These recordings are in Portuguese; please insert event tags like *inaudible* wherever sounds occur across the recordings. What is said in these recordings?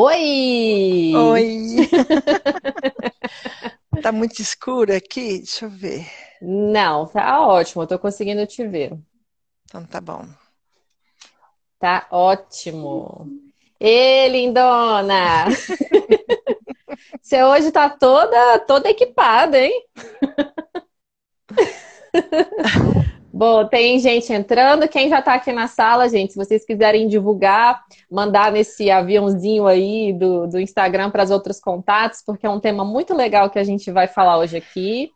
Oi! Oi! *laughs* tá muito escuro aqui? Deixa eu ver. Não, tá ótimo, eu tô conseguindo te ver. Então tá bom. Tá ótimo. Ê, lindona! *laughs* Você hoje tá toda, toda equipada, hein? *laughs* Bom, tem gente entrando. Quem já está aqui na sala, gente, se vocês quiserem divulgar, mandar nesse aviãozinho aí do, do Instagram para os outros contatos, porque é um tema muito legal que a gente vai falar hoje aqui.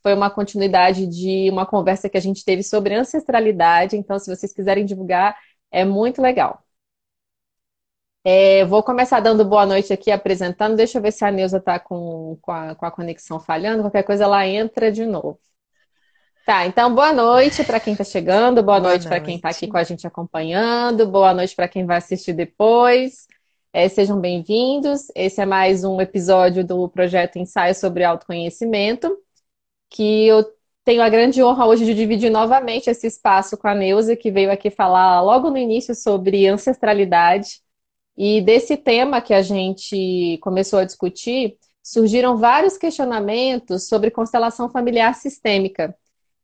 Foi uma continuidade de uma conversa que a gente teve sobre ancestralidade. Então, se vocês quiserem divulgar, é muito legal. É, vou começar dando boa noite aqui, apresentando. Deixa eu ver se a Neuza está com, com, com a conexão falhando. Qualquer coisa, ela entra de novo. Tá, então boa noite para quem está chegando, boa, boa noite, para quem está aqui com a gente acompanhando, boa noite para quem vai assistir depois. É, sejam bem-vindos. Esse é mais um episódio do projeto Ensaio sobre Autoconhecimento, que eu tenho a grande honra hoje de dividir novamente esse espaço com a Neuza, que veio aqui falar logo no início sobre ancestralidade. E desse tema que a gente começou a discutir, surgiram vários questionamentos sobre constelação familiar sistêmica.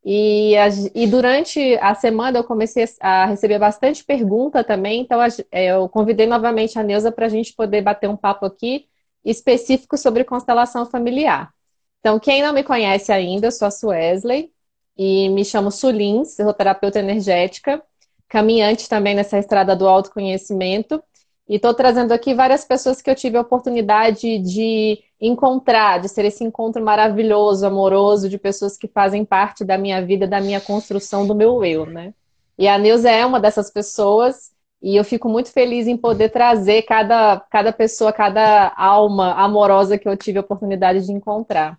E, e, durante a semana eu comecei a receber bastante pergunta também, então é, eu convidei novamente a Neuza para a gente poder bater um papo aqui específico sobre constelação familiar. Então, quem não me conhece ainda, eu sou a Suesley e me chamo Sulins, terapeuta energética, caminhante também nessa estrada do autoconhecimento. E estou trazendo aqui várias pessoas que eu tive a oportunidade de encontrar, de ser esse encontro maravilhoso, amoroso, de pessoas que fazem parte da minha vida, da minha construção, do meu eu, né? E a Neuza é uma dessas pessoas, e eu fico muito feliz em poder trazer cada, cada pessoa, cada alma amorosa que eu tive a oportunidade de encontrar.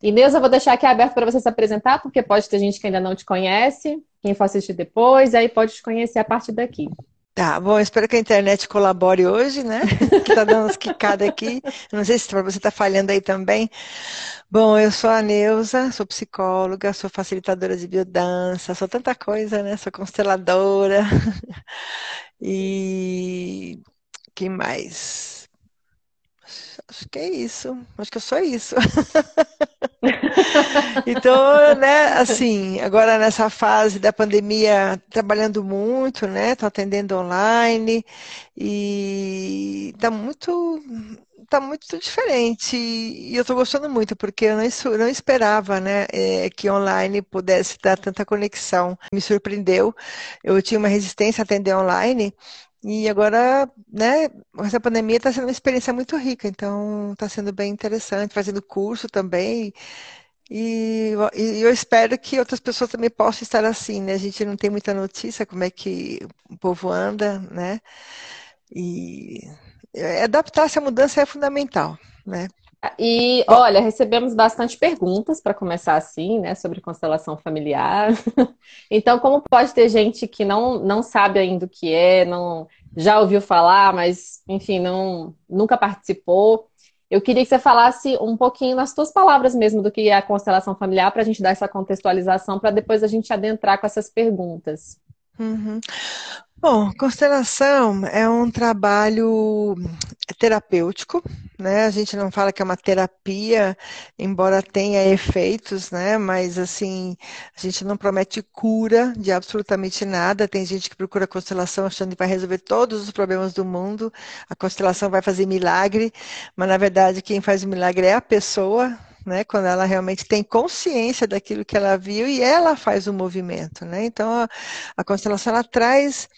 E Neuza, eu vou deixar aqui aberto para você se apresentar, porque pode ter gente que ainda não te conhece, quem for assistir depois, aí pode te conhecer a partir daqui. Tá, bom, espero que a internet colabore hoje, né? *laughs* Que tá dando umas quicadas aqui. Não sei se você está falhando aí também. Bom, eu sou a Neuza, sou psicóloga, sou facilitadora de biodança, sou tanta coisa, né? Sou consteladora. *laughs* E que mais? Acho que é isso. Acho que eu sou isso. *laughs* então, né, assim, agora nessa fase da pandemia, trabalhando muito, né? Tô atendendo online e tá muito tá muito diferente e eu estou gostando muito porque eu não, não esperava né, é, que online pudesse dar tanta conexão. Me surpreendeu. Eu tinha uma resistência a atender online e agora, né, essa pandemia está sendo uma experiência muito rica, então está sendo bem interessante, fazendo curso também. E, e, eu espero que outras pessoas também possam estar assim, né? A gente não tem muita notícia como é que o povo anda, né? E adaptar-se à mudança é fundamental, né? E olha, recebemos bastante perguntas para começar assim, né, sobre constelação familiar. *laughs* então, como pode ter gente que não, não sabe ainda o que é, não já ouviu falar, mas enfim, não nunca participou. Eu queria que você falasse um pouquinho nas suas palavras mesmo do que é a constelação familiar para a gente dar essa contextualização para depois a gente adentrar com essas perguntas. Uhum. Bom, constelação é um trabalho terapêutico, né? A gente não fala que é uma terapia, embora tenha efeitos, né? Mas assim, a gente não promete cura de absolutamente nada. Tem gente que procura constelação achando que vai resolver todos os problemas do mundo. A constelação vai fazer milagre, mas na verdade quem faz o milagre é a pessoa, né? Quando ela realmente tem consciência daquilo que ela viu e ela faz o movimento, né? Então a, a constelação ela traz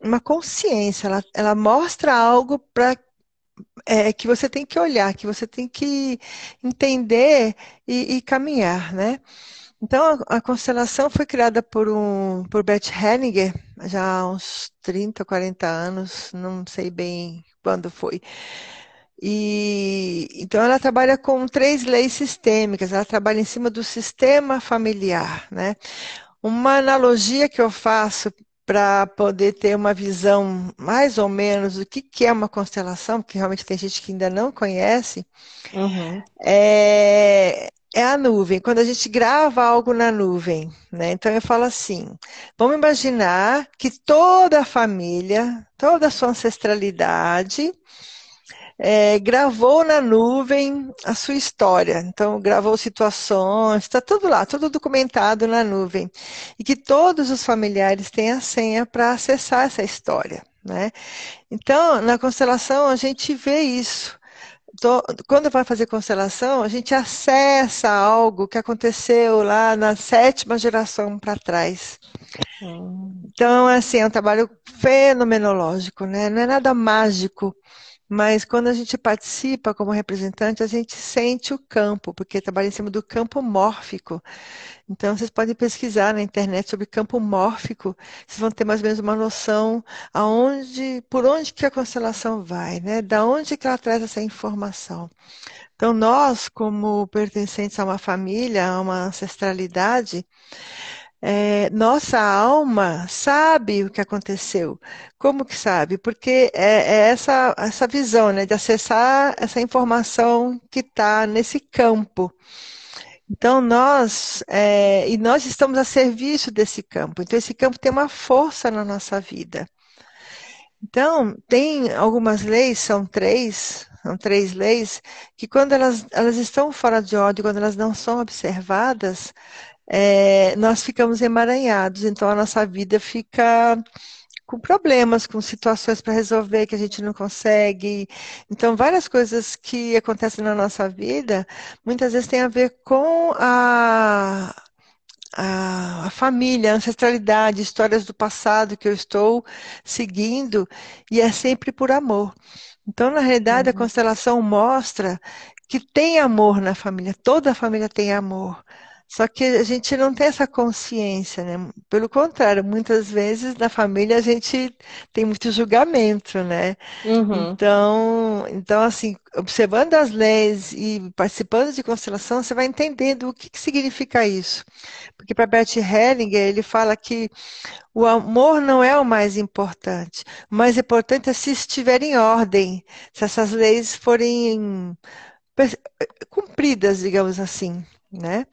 uma consciência, ela, ela mostra algo para é, que você tem que olhar, que você tem que entender e, e caminhar, né? Então, a, a, constelação foi criada por, um, por Bert Hellinger, já há uns 30, 40 anos, não sei bem quando foi. E então ela trabalha com três leis sistêmicas, ela trabalha em cima do sistema familiar, né? Uma analogia que eu faço para poder ter uma visão mais ou menos do que, que é uma constelação, porque realmente tem gente que ainda não conhece, uhum. é, é a nuvem. Quando a gente grava algo na nuvem, né? Então eu falo assim: vamos imaginar que toda a família, toda a sua ancestralidade é, gravou na nuvem a sua história. Então, gravou situações, está tudo lá, tudo documentado na nuvem. E que todos os familiares têm a senha para acessar essa história. Né? Então, na constelação, a gente vê isso. Quando vai fazer constelação, a gente acessa algo que aconteceu lá na sétima geração para trás. Hum. Então, assim, é um trabalho fenomenológico, né? Não é nada mágico, mas quando a gente participa como representante, a gente sente o campo, porque trabalha em cima do campo mórfico. Então, vocês podem pesquisar na internet sobre campo mórfico, vocês vão ter mais ou menos uma noção aonde, por onde que a constelação vai, né? Da onde que ela traz essa informação. Então, nós, como pertencentes a uma família, a uma ancestralidade, é, nossa alma sabe o que aconteceu. Como que sabe? Porque é, é essa, essa visão né, de acessar essa informação que está nesse campo. Então nós é, e nós estamos a serviço desse campo. Então esse campo tem uma força na nossa vida. Então tem algumas leis, são três, são três leis que quando elas, elas estão fora de ordem, quando elas não são observadas, é, nós ficamos emaranhados, então a nossa vida fica com problemas, com situações para resolver que a gente não consegue. Então, várias coisas que acontecem na nossa vida, muitas vezes tem a ver com a, a, a, família, a ancestralidade, histórias do passado que eu estou seguindo, e é sempre por amor. Então, na realidade, uhum. a constelação mostra que tem amor na família, toda a família tem amor. Só que a gente não tem essa consciência, né? Pelo contrário, muitas vezes na família a gente tem muito julgamento, né? Uhum. Então, então, assim, observando as leis e participando de constelação, você vai entendendo o que, que significa isso. Porque para Bert Hellinger, ele fala que o amor não é o mais importante. O mais importante é se estiver em ordem, se essas leis forem cumpridas, digamos assim né?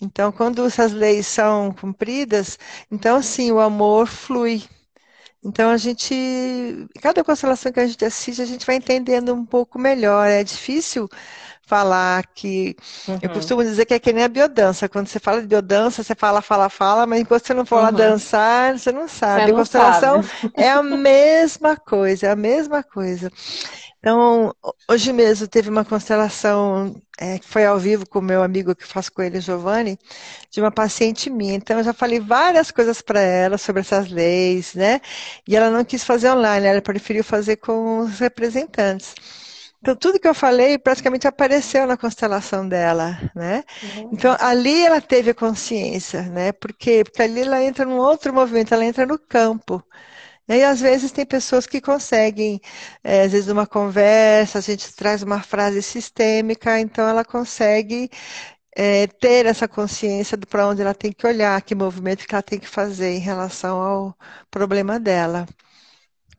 Então, quando essas leis são cumpridas, então sim, o amor flui. Então a gente, cada constelação que a gente assiste, a gente vai entendendo um pouco melhor. É difícil falar que. Uhum. Eu costumo dizer que é que nem a biodança. Quando você fala de biodança, você fala, fala, fala, mas enquanto você não for uhum. lá dançar, você não sabe. Você não constelação sabe. é a mesma coisa, é a mesma coisa. Então, hoje mesmo teve uma constelação é, que foi ao vivo com o meu amigo que faço com ele, Giovanni, de uma paciente minha. Então, eu já falei várias coisas para ela sobre essas leis, né? E ela não quis fazer online, ela preferiu fazer com os representantes. Então, tudo que eu falei praticamente apareceu na constelação dela, né? Uhum. Então, ali ela teve a consciência, né? Por quê? Porque ali ela entra num outro movimento, ela entra no campo. E às vezes tem pessoas que conseguem, é, às vezes numa conversa, a gente traz uma frase sistêmica, então ela consegue é, ter essa consciência do para onde ela tem que olhar, que movimento que ela tem que fazer em relação ao problema dela.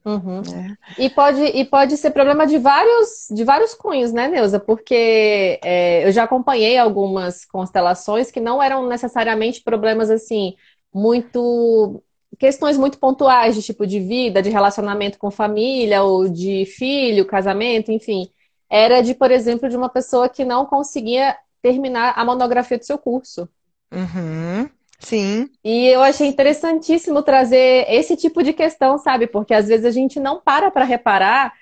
Uhum. É. E, pode, e pode ser problema de vários, de vários cunhos, né, Neuza? Porque é, eu já acompanhei algumas constelações que não eram necessariamente problemas assim muito questões muito pontuais de tipo de vida, de relacionamento com família, ou de filho, casamento, enfim. Era de, por exemplo, de uma pessoa que não conseguia terminar a monografia do seu curso. Uhum. Sim. E eu achei interessantíssimo trazer esse tipo de questão, sabe? Porque às vezes a gente não para para reparar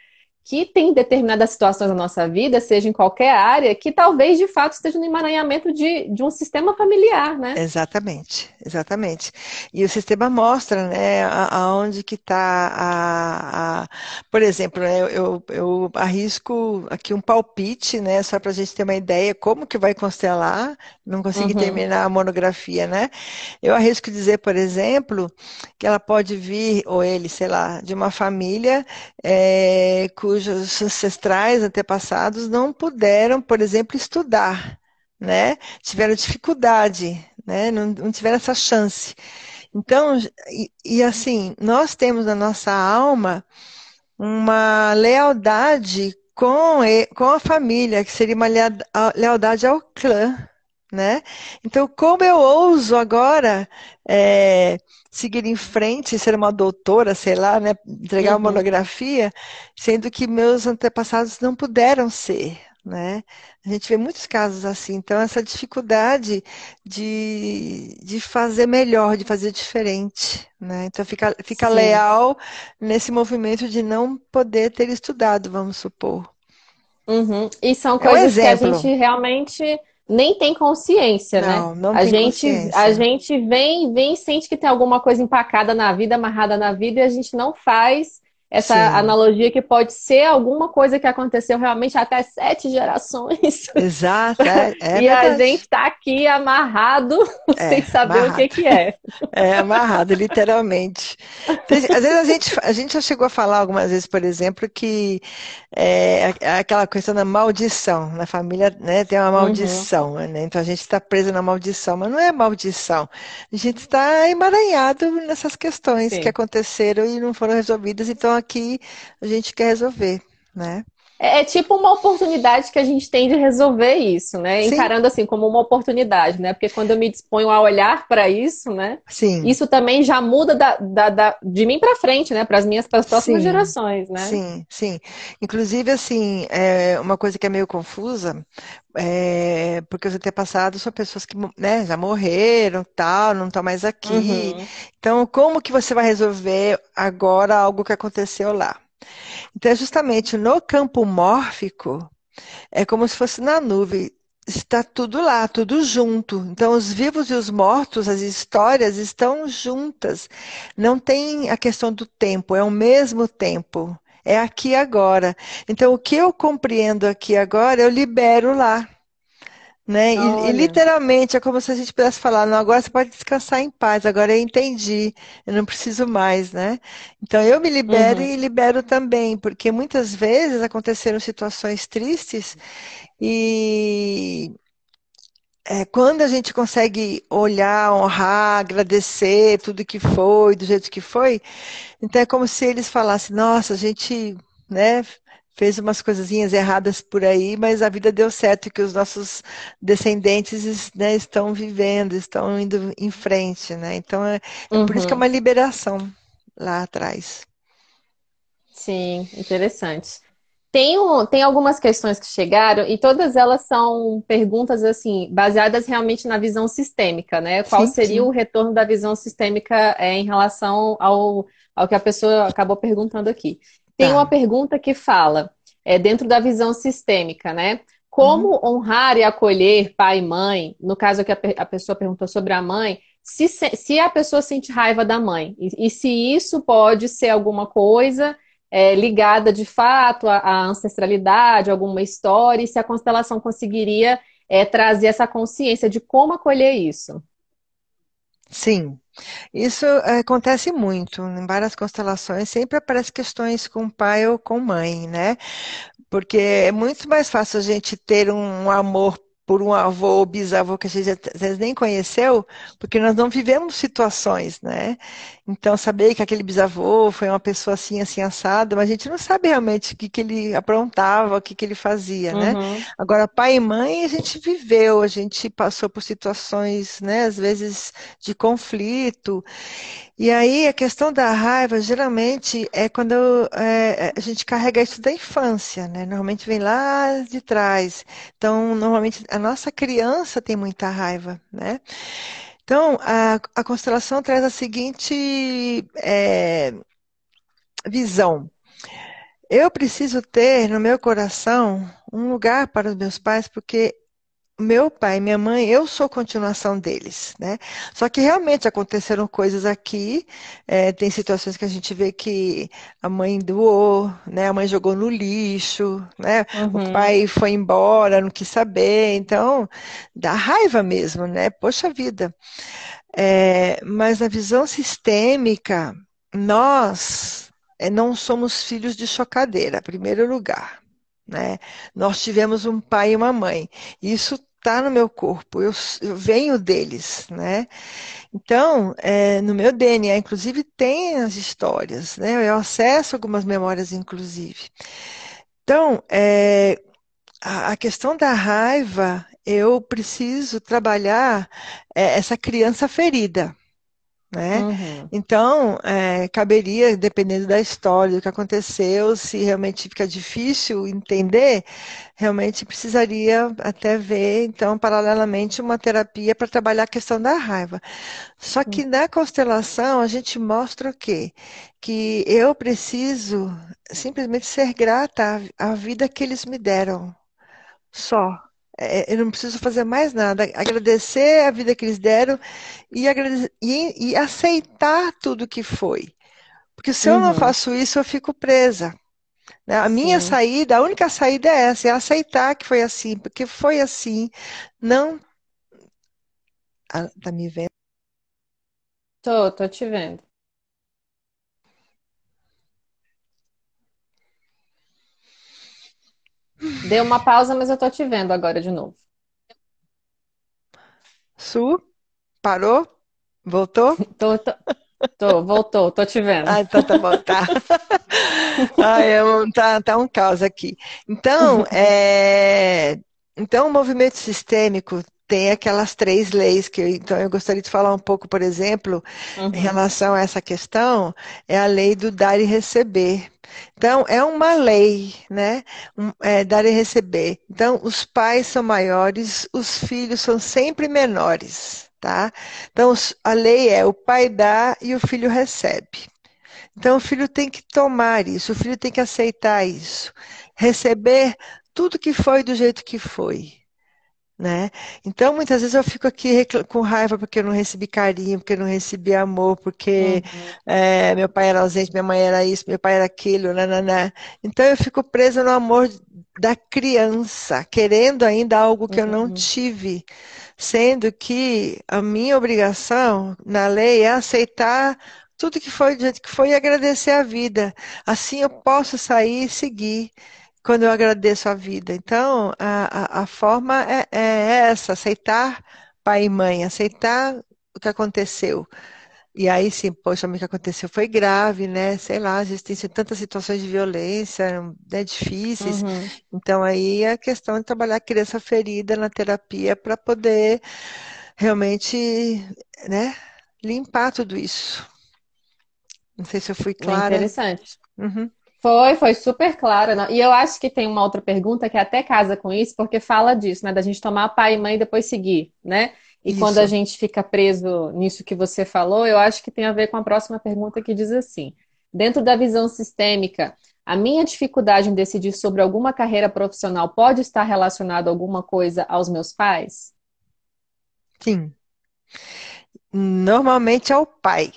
que tem determinadas situações na nossa vida, seja em qualquer área, que talvez de fato esteja no emaranhamento de, de um sistema familiar, né? Exatamente, exatamente. E o sistema mostra, né, aonde que está a, a, Por exemplo, né, eu, eu arrisco aqui um palpite, né, só para a gente ter uma ideia como que vai constelar, não consegui uhum. terminar a monografia, né? Eu arrisco dizer, por exemplo, que ela pode vir, ou ele, sei lá, de uma família é, cuja cujos ancestrais, antepassados, não puderam, por exemplo, estudar, né? Tiveram dificuldade, né? Não, não tiveram essa chance. Então, e, e assim, nós temos na nossa alma uma lealdade com, com a família, que seria uma lealdade ao clã, né? Então, como eu ouso agora é, seguir em frente, ser uma doutora, sei lá, né? Entregar uma Uhum. monografia, sendo que meus antepassados não puderam ser, né? A gente vê muitos casos assim. Então, essa dificuldade de, de fazer melhor, de fazer diferente, né? Então, fica, fica Sim. leal nesse movimento de não poder ter estudado, vamos supor. Uhum. E são É um coisas que a gente realmente nem tem consciência, né? Não, não A tem gente, a consciência. gente vem, vem e sente que tem alguma coisa empacada na vida, amarrada na vida, e a gente não faz essa Sim. analogia que pode ser alguma coisa que aconteceu realmente até sete gerações. Exato, é, é *laughs* E a verdade. gente está aqui amarrado, *laughs* É, sem saber o amarrado. que que é. *laughs* É amarrado, literalmente. Às vezes a gente, a gente já chegou a falar algumas vezes, por exemplo, que é, é aquela questão da maldição. Na família, né, tem uma Uhum. maldição, né? Então a gente está preso na maldição, mas não é maldição. A gente está emaranhado nessas questões que Sim. aconteceram e não foram resolvidas, então aqui a gente quer resolver, né? É, é tipo uma oportunidade que a gente tem de resolver isso, né? Sim, Encarando assim como uma oportunidade, né? Porque quando eu me disponho a olhar para isso, né? sim, Isso também já muda da, da- da- de mim para frente, né? Para as minhas, para as próximas sim. gerações, né? Sim, sim. Inclusive, assim, é uma coisa que é meio confusa, é, porque os antepassados são pessoas que, né, já morreram, tal, não estão mais aqui. Uhum. Então, como que você vai resolver agora algo que aconteceu lá? Então, é justamente no campo mórfico, é como se fosse na nuvem. Está tudo lá, tudo junto. Então, os vivos e os mortos, as histórias estão juntas. Não tem a questão do tempo, é o mesmo tempo. É aqui agora. Então, o que eu compreendo aqui agora, eu libero lá. Né? E, e literalmente é como se a gente pudesse falar, não, agora você pode descansar em paz, agora eu entendi, eu não preciso mais, né? Então eu me libero Uhum. e libero também, porque muitas vezes aconteceram situações tristes e é, quando a gente consegue olhar, honrar, agradecer tudo que foi, do jeito que foi, então é como se eles falassem, nossa, a gente, né, fez umas coisinhas erradas por aí, mas a vida deu certo, que os nossos descendentes, né, estão vivendo, estão indo em frente, né? Então é, é por isso que é Uhum. uma liberação lá atrás. Sim, interessante. Tem, um- tem algumas questões que chegaram e todas elas são perguntas assim baseadas realmente na visão sistêmica, né? Qual Sim, seria o sim. retorno da visão sistêmica é, em relação ao, ao que a pessoa acabou perguntando aqui? Tem uma Tá. pergunta que fala, é, dentro da visão sistêmica, né? Uhum. Como honrar e acolher pai e mãe? No caso que a, a pessoa perguntou sobre a mãe, se, se se a pessoa sente raiva da mãe, e, e se isso pode ser alguma coisa é, ligada de fato à, à ancestralidade, alguma história, e se a constelação conseguiria é, trazer essa consciência de como acolher isso. Sim, isso eh, acontece muito. Em várias constelações sempre aparecem questões com pai ou com mãe, né? Porque é muito mais fácil a gente ter um amor por um avô ou bisavô que a gente às vezes nem conheceu, porque nós não vivemos situações, né? Então, saber que aquele bisavô foi uma pessoa assim, assim, assada, mas a gente não sabe realmente o que que ele aprontava, o que que ele fazia, né? Uhum, Agora, pai e mãe, a gente viveu, a gente passou por situações, né, às vezes de conflito. E aí, a questão da raiva, geralmente, é quando é, a gente carrega isso da infância, né? Normalmente vem lá de trás. Então, normalmente, a nossa criança tem muita raiva, né? Então, a, a constelação traz a seguinte é, visão. Eu preciso ter no meu coração um lugar para os meus pais, porque meu pai e minha mãe, eu sou continuação deles, né? Só que realmente aconteceram coisas aqui, é, tem situações que a gente vê que a mãe doou, né? A mãe jogou no lixo, né? O uhum, pai foi embora, não quis saber, então dá raiva mesmo, né? Poxa vida. É, mas na visão sistêmica, nós é, não somos filhos de chocadeira, em primeiro lugar, né? Nós tivemos um pai e uma mãe. Isso está no meu corpo, eu, eu venho deles, né? Então, é, no meu DNA, inclusive, tem as histórias, né? Eu acesso algumas memórias, inclusive. Então, é, a, a questão da raiva eu preciso trabalhar é, essa criança ferida. Né? Uhum. Então, é, caberia, dependendo da história, do que aconteceu, se realmente fica difícil entender, realmente precisaria até ver, então, paralelamente, uma terapia para trabalhar a questão da raiva. Só que na constelação, a gente mostra o quê? Que eu preciso simplesmente ser grata à vida que eles me deram. Só. É, eu não preciso fazer mais nada. Agradecer a vida que eles deram e, e, e aceitar tudo que foi. Porque se uhum. eu não uhum. faço isso, eu fico presa. Né? A minha Sim. saída, a única saída é essa, é aceitar que foi assim, porque foi assim. Não. Ah, tá me vendo? Tô, tô te vendo. Deu uma pausa, mas eu tô te vendo agora de novo. Su, parou? Voltou? *laughs* Tô, tô, tô, voltou, tô te vendo. Ah, então tá bom, tá. *laughs* Ai, é tá, tá um caos aqui. Então, *laughs* é, então, o movimento sistêmico tem aquelas três leis que eu, então eu gostaria de falar um pouco, por exemplo, uhum. em relação a essa questão, é a lei do dar e receber. Então, é uma lei, né? Um, é, dar e receber. Então, os pais são maiores, os filhos são sempre menores, tá? Então, a lei é o pai dá e o filho recebe. Então, o filho tem que tomar isso, o filho tem que aceitar isso, receber tudo que foi do jeito que foi. Né? Então, muitas vezes eu fico aqui com raiva porque eu não recebi carinho, porque eu não recebi amor, porque uhum. é, meu pai era ausente, minha mãe era isso, meu pai era aquilo, nananã. Então, eu fico presa no amor da criança, querendo ainda algo que uhum. eu não uhum. tive, sendo que a minha obrigação na lei é aceitar tudo que foi do jeito que foi e agradecer a vida. Assim eu posso sair e seguir quando eu agradeço a vida. Então, a, a, a forma é, é, essa, aceitar pai e mãe, aceitar o que aconteceu. E aí sim, poxa, o que aconteceu foi grave, né? Sei lá, existem tantas situações de violência, né, difíceis. Uhum. Então aí é a questão de trabalhar a criança ferida na terapia para poder realmente, né, limpar tudo isso. Não sei se eu fui clara. interessante. Uhum. Foi, foi super clara. E eu acho que tem uma outra pergunta que até casa com isso, porque fala disso, né? Da gente tomar pai e mãe e depois seguir, né? E isso. quando a gente fica preso nisso que você falou, eu acho que tem a ver com a próxima pergunta que diz assim: dentro da visão sistêmica, a minha dificuldade em decidir sobre alguma carreira profissional pode estar relacionada a alguma coisa aos meus pais? Sim. Normalmente ao pai.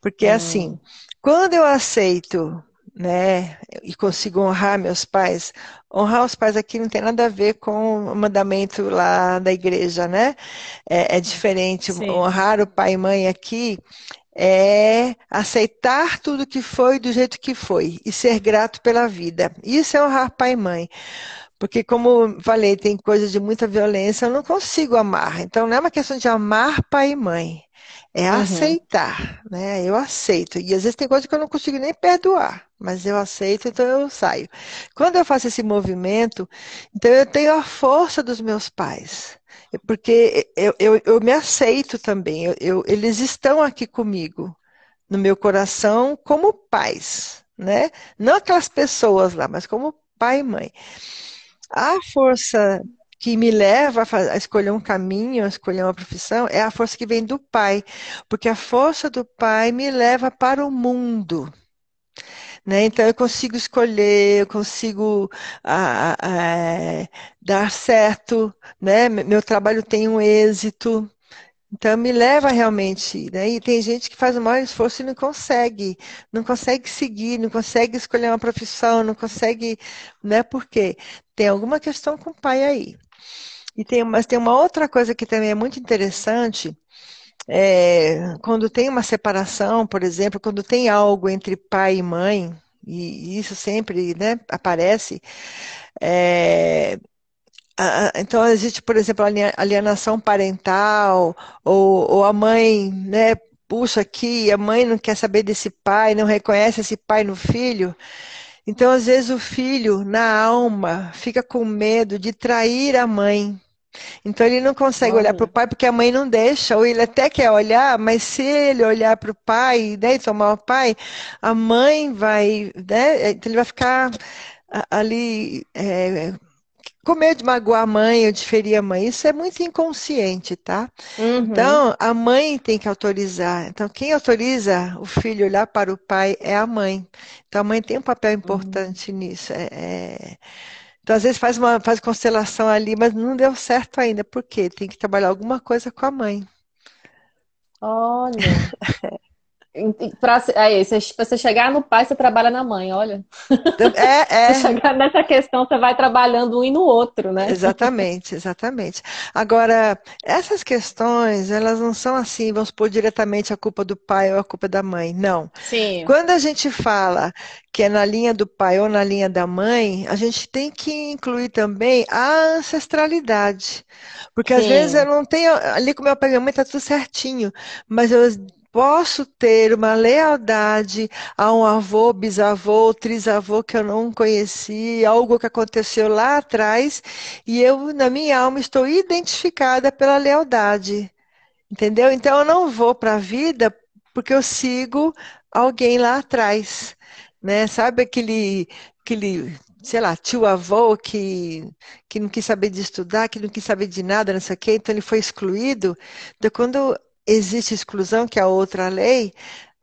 Porque hum. assim, quando eu aceito, né, e consigo honrar meus pais, honrar os pais aqui não tem nada a ver com o mandamento lá da igreja, né? É, é diferente. Sim. Honrar o pai e mãe aqui é aceitar tudo que foi do jeito que foi e ser grato pela vida. Isso é honrar pai e mãe. Porque, como falei, tem coisas de muita violência, eu não consigo amar. Então, não é uma questão de amar pai e mãe. É uhum. aceitar, né? Eu aceito. E às vezes tem coisa que eu não consigo nem perdoar, mas eu aceito, então eu saio. Quando eu faço esse movimento, então eu tenho a força dos meus pais. Porque eu, eu, eu me aceito também. Eu, eu, eles estão aqui comigo, no meu coração, como pais, né? Não aquelas pessoas lá, mas como pai e mãe. A força que me leva a, escolher um caminho, a escolher uma profissão, é a força que vem do Pai. Porque a força do Pai me leva para o mundo. Né? Então eu consigo escolher, eu consigo a, dar certo, né? meu trabalho tem um êxito. Então me leva realmente, né? E tem gente que faz o maior esforço e não consegue, não consegue seguir, não consegue escolher uma profissão, não consegue, né? Por quê? Tem alguma questão com o pai aí. E tem, mas tem uma outra coisa que também é muito interessante, é, quando tem uma separação, por exemplo, quando tem algo entre pai e mãe, e isso sempre né, aparece, é, então existe, por exemplo, alienação parental, ou, ou a mãe, né, puxa aqui, a mãe não quer saber desse pai, não reconhece esse pai no filho. Então, às vezes, o filho, na alma, fica com medo de trair a mãe. Então ele não consegue Olha. olhar para o pai porque a mãe não deixa, ou ele até quer olhar, mas se ele olhar para o pai, né, e tomar o pai, a mãe vai, né, então ele vai ficar ali é, com medo de magoar a mãe ou de ferir a mãe. Isso é muito inconsciente, tá? Uhum. Então a mãe tem que autorizar. Então quem autoriza o filho olhar para o pai é a mãe. Então a mãe tem um papel importante uhum. nisso. É, é... Então, às vezes faz uma faz constelação ali, mas não deu certo ainda. Por quê? Tem que trabalhar alguma coisa com a mãe. Olha. *laughs* Pra, você chegar no pai, você trabalha na mãe, olha. É, *laughs* é. chegar nessa questão, você vai trabalhando um e no outro, né? Exatamente, exatamente. Agora, essas questões, elas não são assim, vamos supor diretamente a culpa do pai ou a culpa da mãe. Não. Sim. Quando a gente fala que é na linha do pai ou na linha da mãe, a gente tem que incluir também a ancestralidade. Porque Sim. às vezes eu não tenho, ali com meu pai e minha mãe tá tudo certinho, mas eu posso ter uma lealdade a um avô, bisavô, trisavô que eu não conheci, algo que aconteceu lá atrás, e eu, na minha alma, estou identificada pela lealdade. Entendeu? Então eu não vou para a vida porque eu sigo alguém lá atrás. Né? Sabe aquele, aquele sei lá, tio avô que, que não quis saber de estudar, que não quis saber de nada, não sei o quê, então ele foi excluído. Então, quando existe exclusão, que é outra lei,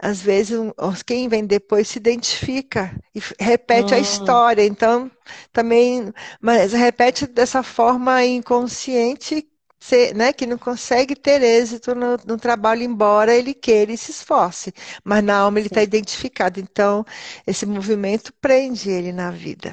às vezes quem vem depois se identifica e repete a hum. história. Então, também, mas repete dessa forma inconsciente, né, que não consegue ter êxito no, no, trabalho, embora ele queira e se esforce. Mas na alma ele está identificado. Então, esse movimento prende ele na vida.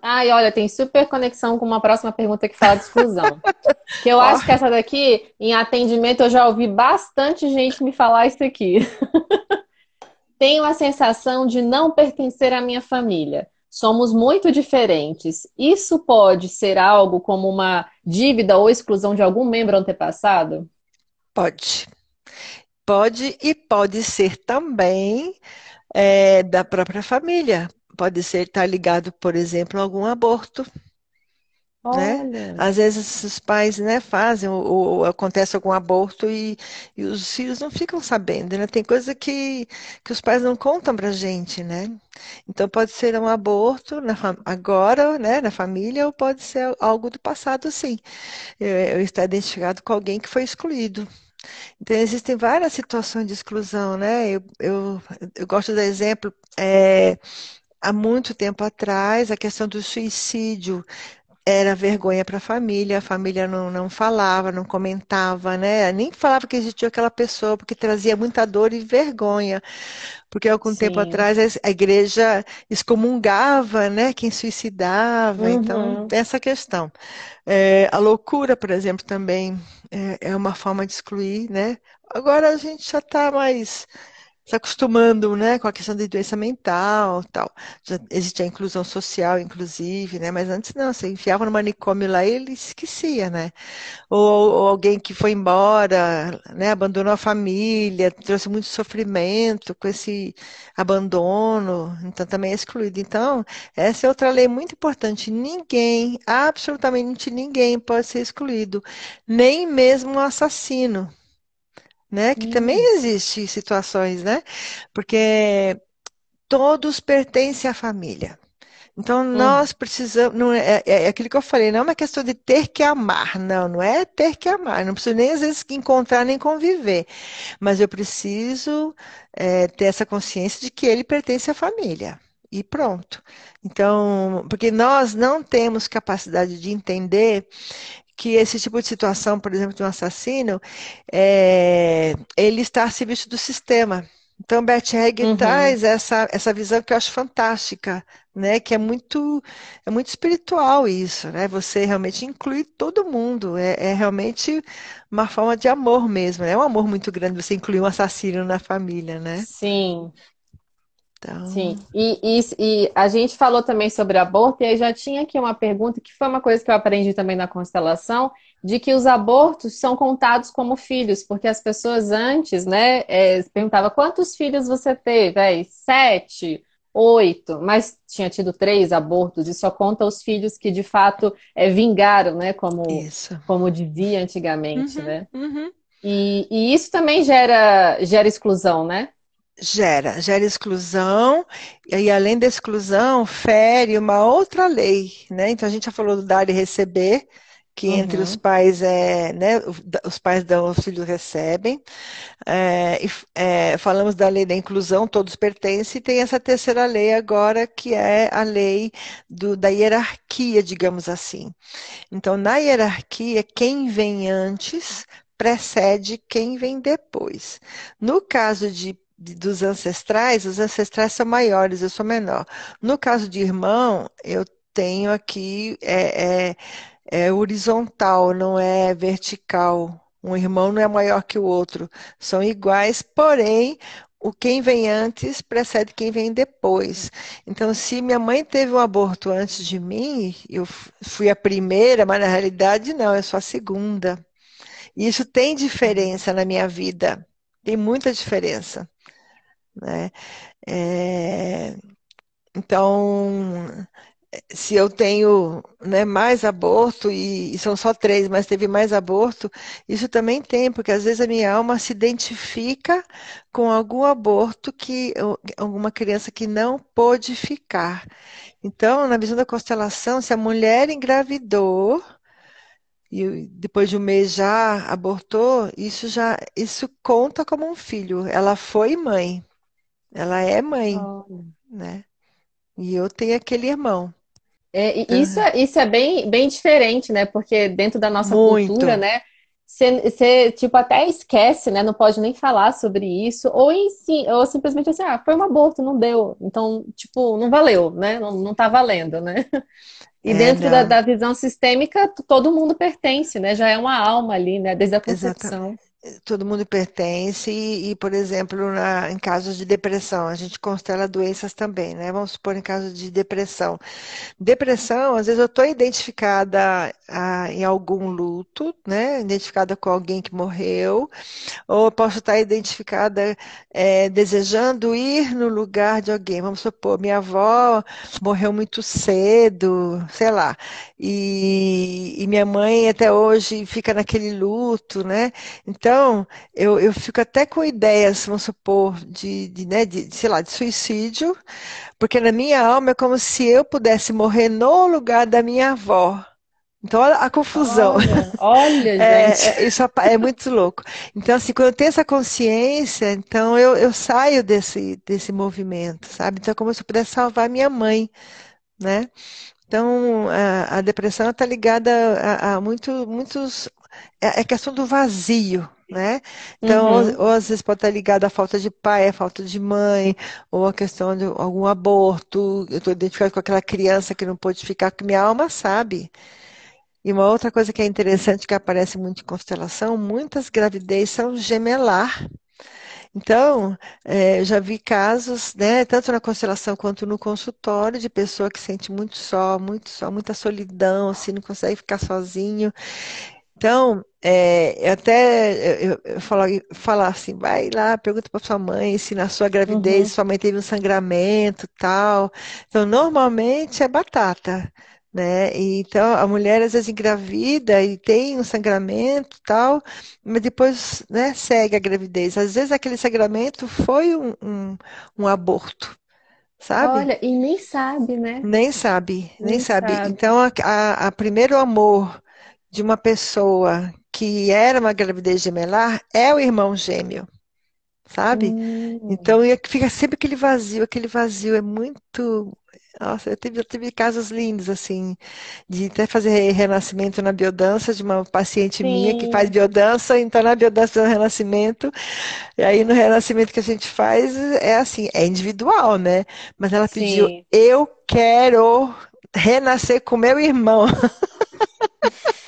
Ai, olha, tem super conexão com uma próxima pergunta que fala de exclusão. *laughs* que eu acho que essa daqui, em atendimento, eu já ouvi bastante gente me falar isso aqui. *laughs* Tenho a sensação de não pertencer à minha família. Somos muito diferentes. Isso pode ser algo como uma dívida ou exclusão de algum membro antepassado? Pode. Pode e pode ser também é, da própria família pode ser estar tá ligado, por exemplo, a algum aborto. Né? Às vezes os pais né, fazem, ou, ou, acontece algum aborto e, e, os filhos não ficam sabendo, né? Tem coisa que, que os pais não contam pra gente, né? Então pode ser um aborto na, agora, né, na família, ou pode ser algo do passado, sim. Eu, eu estar identificado com alguém que foi excluído. Então, existem várias situações de exclusão, né? Eu, eu, eu gosto do exemplo, é, há muito tempo atrás, a questão do suicídio era vergonha para a família, a família não, não falava, não comentava, né? Nem falava que existia aquela pessoa, porque trazia muita dor e vergonha. Porque algum Sim. tempo atrás a igreja excomungava, né, quem suicidava. Então, uhum. Então, essa questão. É, a loucura, por exemplo, também é, é uma forma de excluir, né? Agora a gente já está mais se acostumando, né, com a questão de doença mental, tal. Já existe a inclusão social, inclusive, né, mas antes não, você enfiava no manicômio lá e ele esquecia, né. Ou, ou, alguém que foi embora, né, abandonou a família, trouxe muito sofrimento com esse abandono, então também é excluído. Então, essa é outra lei muito importante. Ninguém, absolutamente ninguém pode ser excluído, nem mesmo um assassino né? Que também hum. existe situações, né? Porque todos pertencem à família. Então, hum. nós precisamos. Não é, é, é, aquilo que eu falei, não é uma questão de ter que amar, não, não é ter que amar. Não preciso nem às vezes encontrar nem conviver. Mas eu preciso é, ter essa consciência de que ele pertence à família. E pronto. Então, porque nós não temos capacidade de entender que esse tipo de situação, por exemplo, de um assassino, é, ele está a serviço do sistema. Então, Bert Hegg uhum. traz essa, essa visão que eu acho fantástica, né? Que é muito, é muito espiritual isso, né? Você realmente inclui todo mundo. É, é realmente uma forma de amor mesmo. Né? É um amor muito grande você incluir um assassino na família, né? Sim. Então... Sim, e, e, e, a gente falou também sobre aborto, e aí já tinha aqui uma pergunta, que foi uma coisa que eu aprendi também na constelação, de que os abortos são contados como filhos, porque as pessoas antes, né, é, perguntavam quantos filhos você teve? É, sete, Oito, mas tinha tido três abortos e só conta os filhos que de fato é, vingaram, né? Como, isso. como dizia antigamente, uhum, né? Uhum. E, e, isso também gera, gera exclusão, né? Gera, gera exclusão, e além da exclusão, fere uma outra lei, né? Então a gente já falou do dar e receber, que uhum. entre os pais é, né, os pais dão, os filhos recebem. É, é, falamos da lei da inclusão, todos pertencem, e tem essa terceira lei agora, que é a lei do, da hierarquia, digamos assim. Então, na hierarquia, quem vem antes precede quem vem depois. No caso de dos ancestrais, os ancestrais são maiores, eu sou menor. No caso de irmão, eu tenho aqui é, é, é horizontal, não é vertical. Um irmão não é maior que o outro, são iguais, porém o quem vem antes precede quem vem depois. Então, se minha mãe teve um aborto antes de mim, eu fui a primeira, mas na realidade não, eu sou a segunda. Isso tem diferença na minha vida, tem muita diferença. Né? É... Então, se eu tenho né, mais aborto, e, e, são só três, mas teve mais aborto, isso também tem, porque às vezes a minha alma se identifica com algum aborto que alguma criança que não pôde ficar. Então, na visão da constelação, se a mulher engravidou e depois de um mês já abortou, isso já isso conta como um filho. Ela foi mãe. Ela é mãe, oh. né? E eu tenho aquele irmão. É, isso, é, isso é bem, bem diferente, né? Porque dentro da nossa Muito. cultura, né? Você, tipo, até esquece, né? Não pode nem falar sobre isso. Ou, em, ou simplesmente assim, ah, foi um aborto, não deu. Então, tipo, não valeu, né? Não, não tá valendo, né? *laughs* E é, dentro da, da, visão sistêmica, todo mundo pertence, né? Já é uma alma ali, né? Desde a concepção. Exatamente todo mundo pertence e, e por exemplo, na, em casos de depressão, a gente constela doenças também, né? Vamos supor em casos de depressão. Depressão, às vezes eu estou identificada ah, em algum luto, né? Identificada com alguém que morreu, ou eu posso estar identificada é, desejando ir no lugar de alguém. Vamos supor, minha avó morreu muito cedo, sei lá, e, e minha mãe até hoje fica naquele luto, né? Então, então, eu, eu fico até com ideias, vamos supor, de, de, né, de, sei lá, de suicídio, porque na minha alma é como se eu pudesse morrer no lugar da minha avó. Então, olha a confusão. Olha, olha *laughs* é, gente. É, isso é muito louco. Então, assim, quando eu tenho essa consciência, então eu, eu saio desse, desse movimento, sabe? Então, é como se eu pudesse salvar minha mãe, né? Então, a, a depressão está ligada a, a muito, muitos. É, é questão do vazio, né? Então, uhum. ou, ou, às vezes pode estar ligado à falta de pai, à falta de mãe, ou a questão de algum aborto. Eu estou identificado com aquela criança que não pôde ficar, que minha alma sabe. E uma outra coisa que é interessante que aparece muito em constelação, muitas gravidez são gemelar. Então, é, já vi casos, né, tanto na constelação quanto no consultório, de pessoa que sente muito só, muito só, muita solidão, assim, não consegue ficar sozinho. Então, é, eu até eu, eu falo, falar assim, vai lá, pergunta para sua mãe se na sua gravidez uhum. sua mãe teve um sangramento tal. Então, normalmente é batata, né? E, então, a mulher às vezes engravida e tem um sangramento tal, mas depois, né, segue a gravidez. Às vezes aquele sangramento foi um, um, um aborto. Sabe? Olha, e nem sabe, né? Nem sabe, nem, nem sabe. sabe. Então, a, a, a primeiro amor de uma pessoa que era uma gravidez gemelar é o irmão gêmeo, sabe? Hum. Então fica sempre aquele vazio, aquele vazio é muito. Nossa, eu tive, eu tive casos lindos, assim, de até fazer renascimento na biodança de uma paciente Sim. minha que faz biodança, então na biodança do renascimento, e aí no renascimento que a gente faz é assim, é individual, né? Mas ela pediu, Sim. eu quero renascer com meu irmão. *laughs*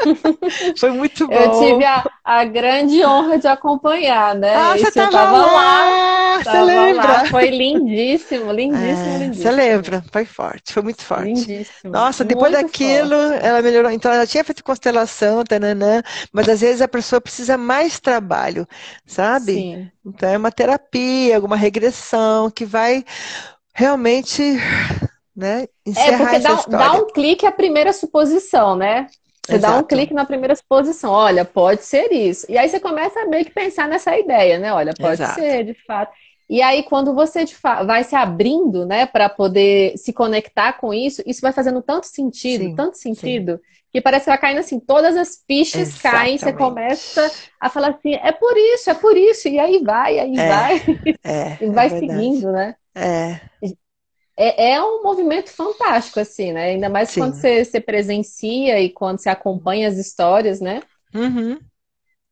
*laughs* Foi muito bom. Eu tive a, a grande honra de acompanhar, né? Ah, você estava lá. lá. Você tava lembra? Lá. Foi lindíssimo, lindíssimo, é, lindíssimo. Você lembra? Foi forte, foi muito forte. Lindíssimo. Nossa, depois daquilo, forte. ela melhorou. Então, ela tinha feito constelação, tananã, mas às vezes a pessoa precisa mais trabalho, sabe? Sim. Então, é uma terapia, alguma regressão que vai realmente, né, É, porque dá, dá, um clique a primeira suposição, né? Você Exato. dá um clique na primeira suposição, olha, pode ser isso. E aí você começa a meio que pensar nessa ideia, né? Olha, pode Exato. ser, de fato. E aí, quando você vai se abrindo, né, para poder se conectar com isso, isso vai fazendo tanto sentido, sim, tanto sentido, sim. que parece que vai caindo assim, todas as fichas Exatamente. caem, você começa a falar assim, é por isso, é por isso, e aí vai, aí é, vai, é, *laughs* e vai é seguindo, né? É. é. É um movimento fantástico, assim, né? Ainda mais sim. quando você, você presencia e quando você acompanha as histórias, né? Uhum.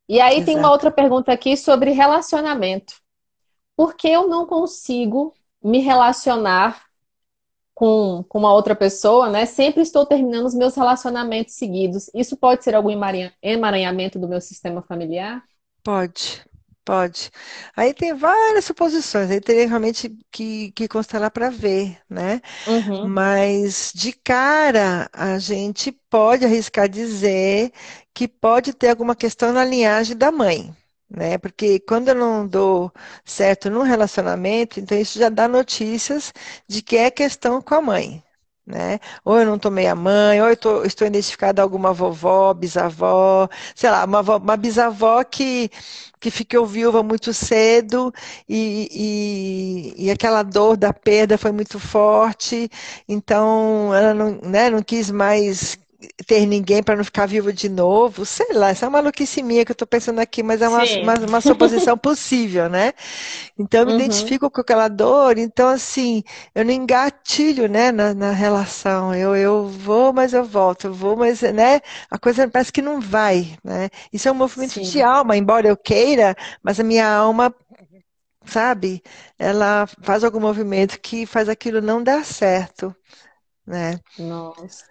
E aí Exato. tem uma outra pergunta aqui sobre relacionamento porque eu não consigo me relacionar com, com uma outra pessoa, né? Sempre estou terminando os meus relacionamentos seguidos. Isso pode ser algum emaranhamento do meu sistema familiar? Pode, pode. Aí tem várias suposições, aí teria realmente que, que constelar para ver, né? Uhum. Mas de cara a gente pode arriscar dizer que pode ter alguma questão na linhagem da mãe né? Porque quando eu não dou certo num relacionamento, então isso já dá notícias de que é questão com a mãe, né? Ou eu não tomei a mãe, ou eu tô, estou identificada a alguma vovó, bisavó, sei lá, uma, uma bisavó que, que ficou viúva muito cedo e, e, e, aquela dor da perda foi muito forte, então ela não, né, não quis mais ter ninguém para não ficar vivo de novo, sei lá, essa é uma maluquice minha que eu estou pensando aqui, mas é uma, uma, uma, suposição *laughs* possível, né? Então eu me uhum. identifico com aquela dor, então assim, eu não engatilho, né, na, na, relação, eu, eu vou, mas eu volto, eu vou, mas, né, a coisa parece que não vai, né? Isso é um movimento Sim. de alma, embora eu queira, mas a minha alma sabe? Ela faz algum movimento que faz aquilo não dar certo, né? Nossa.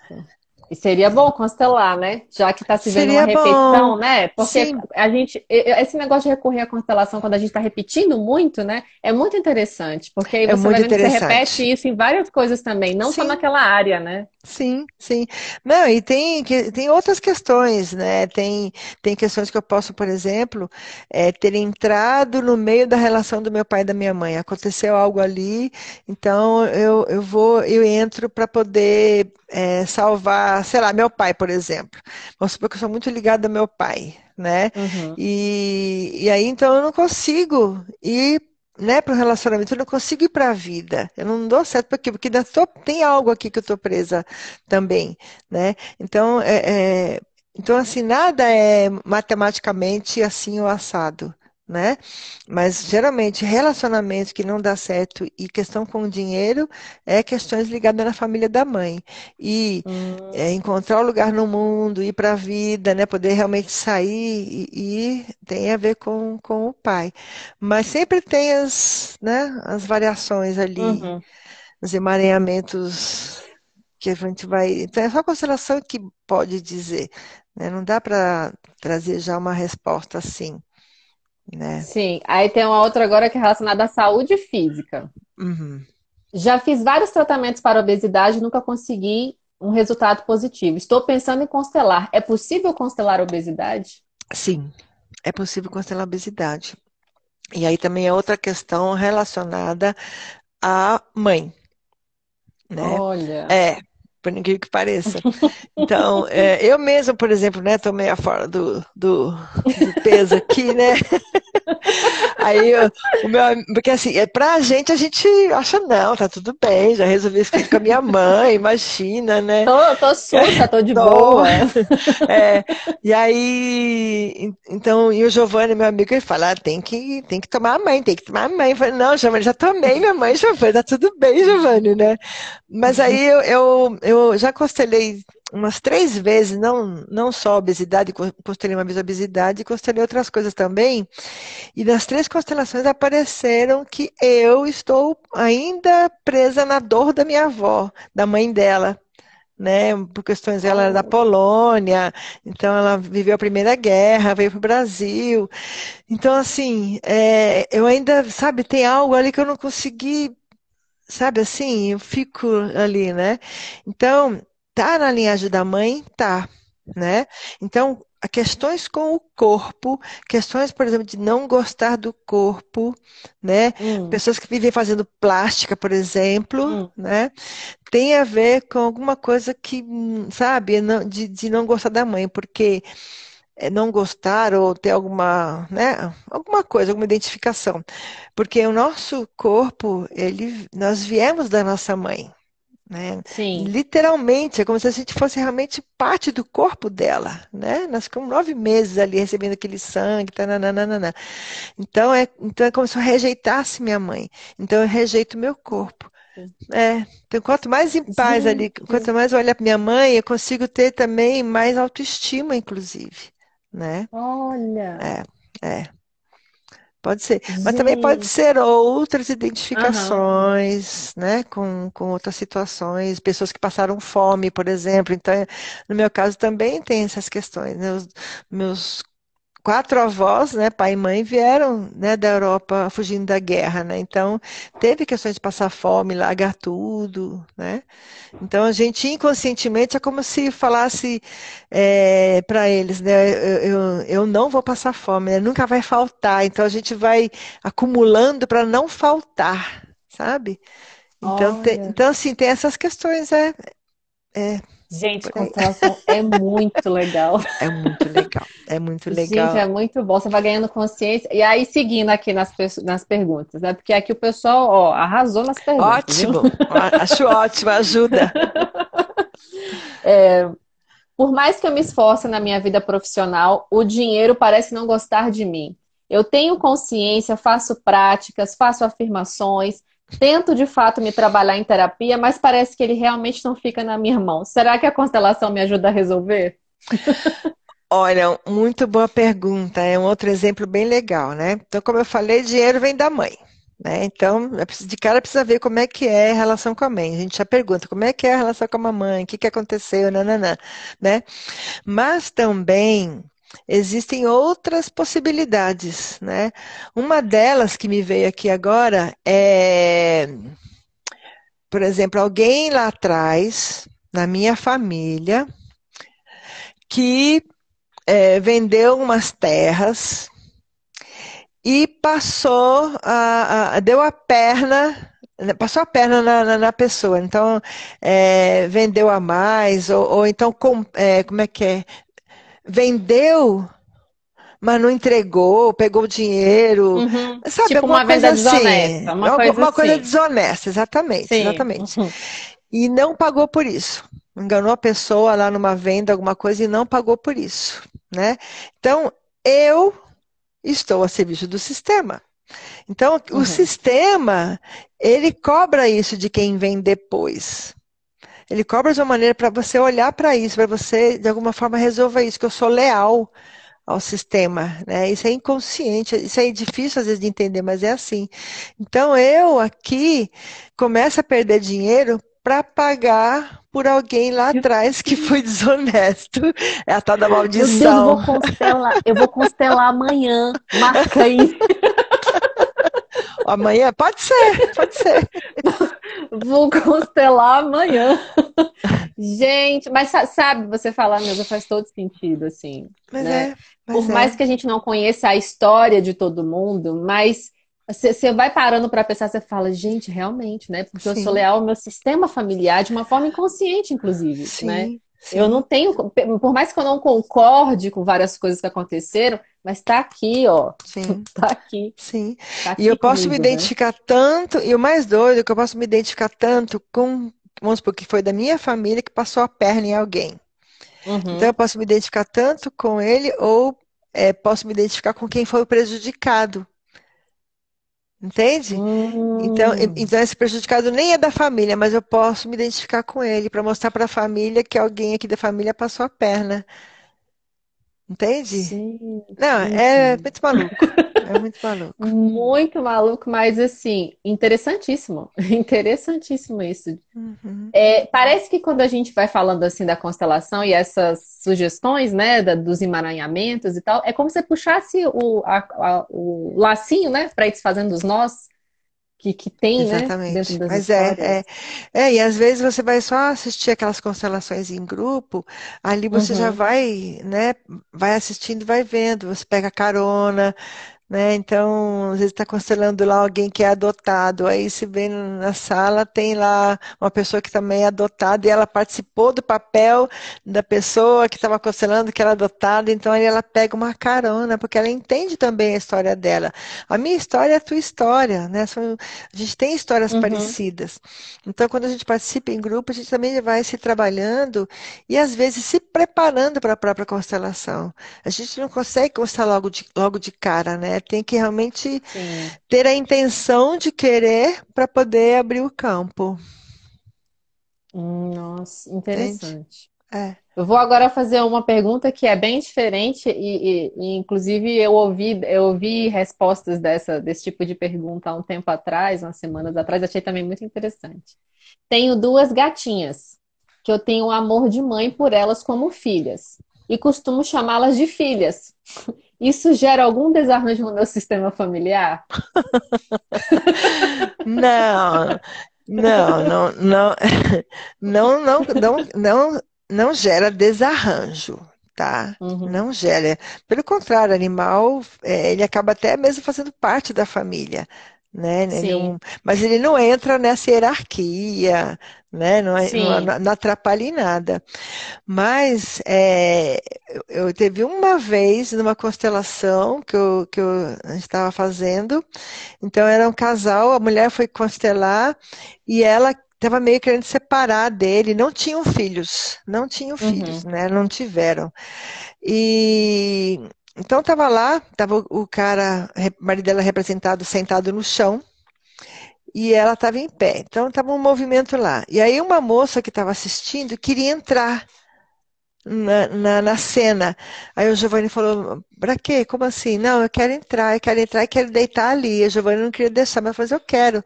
E seria bom constelar, né? Já que está se vendo seria uma repetição, bom. né? Porque Sim. a gente. Esse negócio de recorrer à constelação quando a gente está repetindo muito, né? É muito interessante. Porque aí é você é vai vendo você repete isso em várias coisas também, não Sim. só naquela área, né? Sim, sim. Não, e tem, tem outras questões, né? Tem, tem questões que eu posso, por exemplo, é, ter entrado no meio da relação do meu pai e da minha mãe. Aconteceu algo ali, então eu, eu vou, eu entro para poder é, salvar, sei lá, meu pai, por exemplo. Vamos supor que eu sou muito ligada ao meu pai, né? Uhum. E, e aí, então, eu não consigo ir né, para o relacionamento, eu não consigo ir para a vida. Eu não dou certo porque, porque tô, tem algo aqui que eu estou presa também, né? Então, é, é, então, assim, nada é matematicamente assim ou assado né? Mas geralmente relacionamento que não dá certo e questão com dinheiro é questões ligadas na família da mãe. E hum. é, encontrar o um lugar no mundo, ir para a vida, né? Poder realmente sair e, e, tem a ver com, com o pai. Mas sempre tem as, né, as variações ali, uhum. os emaranhamentos que a gente vai. Então é só a constelação que pode dizer. Né? Não dá para trazer já uma resposta assim. Né? Sim, aí tem uma outra agora que é relacionada à saúde física. Uhum. Já fiz vários tratamentos para obesidade e nunca consegui um resultado positivo. Estou pensando em constelar. É possível constelar obesidade? Sim, é possível constelar obesidade. E aí também é outra questão relacionada à mãe. Né? Olha. É, por incrível que pareça. Então, é, eu mesma, por exemplo, né, tomei a fora do, do, do peso aqui, né? *laughs* Aí, o meu, porque assim, é, pra gente, a gente acha, não, tá tudo bem, já resolvi isso com a minha mãe, imagina, né? Tô, tô surta, tô de tô, boa. *laughs* É, e aí, então, e o Giovanni, meu amigo, ele fala, ah, tem que, tem que tomar a mãe, tem que tomar a mãe. Eu falei, não, Giovanni, já tomei minha mãe, Giovanni, tá tudo bem, Giovanni, né? Mas aí eu, eu, eu já constelei umas três vezes, não, não só obesidade, constelei uma vez obesidade, constelei outras coisas também. E nas três constelações apareceram que eu estou ainda presa na dor da minha avó, da mãe dela. Né, por questões ela era da Polônia, então ela viveu a Primeira Guerra, veio para o Brasil. Então, assim, é, eu ainda, sabe, tem algo ali que eu não consegui, sabe assim, eu fico ali, né? Então, Tá na linhagem da mãe? Tá. Né? Então, questões com o corpo, questões, por exemplo, de não gostar do corpo, né? Hum. Pessoas que vivem fazendo plástica, por exemplo, hum. né? Tem a ver com alguma coisa que, sabe, de, de não gostar da mãe, porque não gostar ou ter alguma, né, alguma coisa, alguma identificação. Porque o nosso corpo, ele, nós viemos da nossa mãe. Né? Sim. Literalmente, é como se a gente fosse realmente parte do corpo dela, né? Nós ficamos nove meses ali recebendo aquele sangue, tananana. Então é, então é como se eu rejeitasse minha mãe. Então eu rejeito meu corpo. É, então quanto mais em paz Sim. ali, quanto mais eu olhar para minha mãe, eu consigo ter também mais autoestima, inclusive, né? Olha. É, é. Pode ser. Mas também pode ser outras identificações, uhum. né, com, com outras situações, pessoas que passaram fome, por exemplo. Então, no meu caso também tem essas questões. Né? Os, meus quatro avós, né, pai e mãe, vieram né, da Europa fugindo da guerra, né? Então, teve questões de passar fome, largar tudo, né? Então, a gente inconscientemente é como se falasse é, para eles, né? Eu, eu, eu, não vou passar fome, né? nunca vai faltar. Então, a gente vai acumulando para não faltar, sabe? Então, tem, então, assim, tem essas questões, é, é Gente, constelação *laughs* é muito legal. É muito legal, é muito legal. Gente, é muito bom. Você vai ganhando consciência. E aí, seguindo aqui nas, nas perguntas, né? Porque aqui o pessoal, ó, arrasou nas perguntas. Ótimo, acho ótimo, ajuda. *laughs* É, por mais que eu me esforce na minha vida profissional, o dinheiro parece não gostar de mim. Eu tenho consciência, faço práticas, faço afirmações, Tento de fato me trabalhar em terapia, mas parece que ele realmente não fica na minha mão. Será que a constelação me ajuda a resolver? *laughs* Olha, muito boa pergunta. É um outro exemplo bem legal, né? Então, como eu falei, dinheiro vem da mãe. Né? Então, é de cara precisa ver como é que é a relação com a mãe. A gente já pergunta como é que é a relação com a mamãe, o que, que aconteceu, nananã, né? Mas também existem outras possibilidades, né? Uma delas que me veio aqui agora é, por exemplo, alguém lá atrás, na minha família, que é, vendeu umas terras e passou, a, a, deu a perna passou a perna na, na, na pessoa, então é, vendeu a mais, ou, ou então com, é, como é que é? Vendeu, mas não entregou, pegou o dinheiro. Uhum. Sabe, tipo uma venda assim. desonesta. Uma, coisa, uma coisa assim. desonesta, exatamente. Sim. exatamente. Uhum. E não pagou por isso. Enganou a pessoa lá numa venda, alguma coisa, e não pagou por isso. Né? Então, eu estou a serviço do sistema. Então, uhum. o sistema, ele cobra isso de quem vem depois. Ele cobra de uma maneira para você olhar para isso, para você, de alguma forma, resolver isso, que eu sou leal ao sistema, né? Isso é inconsciente, isso é difícil às vezes de entender, mas é assim. Então eu aqui começo a perder dinheiro para pagar por alguém lá atrás que foi desonesto. É a tal da maldição. Deus, eu vou constelar, eu vou constelar amanhã. Marca aí. *laughs* Amanhã? Pode ser, pode ser. *laughs* Vou constelar amanhã. Gente, mas sabe, você falar mesmo faz todo sentido, assim. Mas né? é. Mas Por mais é. que a gente não conheça a história de todo mundo, mas você vai parando para pensar, você fala, gente, realmente, né? Porque Sim. eu sou leal ao meu sistema familiar de uma forma inconsciente, inclusive, Sim. né? Sim. Eu não tenho, por mais que eu não concorde com várias coisas que aconteceram, mas tá aqui, ó. Sim. *laughs* Tá aqui. Sim. Tá aqui e eu posso comigo, me né? identificar né? tanto, e o mais doido é que eu posso me identificar tanto com, vamos supor, que foi da minha família que passou a perna em alguém. Uhum. Então eu posso me identificar tanto com ele, ou é, posso me identificar com quem foi o prejudicado. Entende? Hum. Então, então, esse prejudicado nem é da família, mas eu posso me identificar com ele para mostrar para a família que alguém aqui da família passou a perna. Entende? Sim, Não, sim, é muito maluco. É muito maluco. *laughs* muito maluco, mas assim, interessantíssimo. *laughs* Interessantíssimo isso. Uhum. É, parece que quando a gente vai falando assim da constelação e essas sugestões, né, da, dos emaranhamentos e tal, é como se você puxasse o, a, a, o lacinho, né, para ir desfazendo os nós. que, que tem, Exatamente. né? Dentro das Mas é, é, é, e às vezes você vai só assistir aquelas constelações em grupo, ali você já Uhum, vai, né, vai assistindo, vai vendo, você pega carona, né? Então, às vezes está constelando lá alguém que é adotado, aí se vê na sala, tem lá uma pessoa que também é adotada e ela participou do papel da pessoa que estava constelando que era adotada, então aí ela pega uma carona, porque ela entende também a história dela. A minha história é a tua história, né? A gente tem histórias uhum, parecidas. Então, quando a gente participa em grupo, a gente também vai se trabalhando e às vezes se preparando para a própria constelação. A gente não consegue constelar logo de, logo de cara, né? Tem que realmente sim. ter a intenção de querer para poder abrir o campo, nossa, interessante. É. Eu vou agora fazer uma pergunta que é bem diferente e, e- e, inclusive eu ouvi, eu ouvi respostas dessa, desse tipo de pergunta há um tempo atrás, umas semanas atrás, achei também muito interessante. Tenho duas gatinhas, que eu tenho amor de mãe por elas como filhas, e costumo chamá-las de filhas. *laughs* Isso gera algum desarranjo no meu sistema familiar? Não, não, não, não, não, não, não, não, não gera desarranjo, tá? Uhum, Não gera. Pelo contrário, o animal, é, ele acaba até mesmo fazendo parte da família, né? Ele não- mas ele não entra nessa hierarquia, né? Não, é- não, não atrapalha em nada. Mas é, eu, eu teve uma vez numa constelação que eu, que eu estava fazendo. Então era um casal, a mulher foi constelar e ela estava meio querendo separar dele. Não tinham filhos, não tinham filhos, Uhum, né? Não tiveram. E então estava lá, estava o cara, o marido dela representado, sentado no chão. E ela estava em pé, então estava um movimento lá. E aí uma moça que estava assistindo queria entrar na, na, na cena. Aí o Giovanni falou, pra quê? Como assim? Não, eu quero entrar, eu quero entrar e quero deitar ali. A Giovanni não queria deixar, mas falou, eu quero.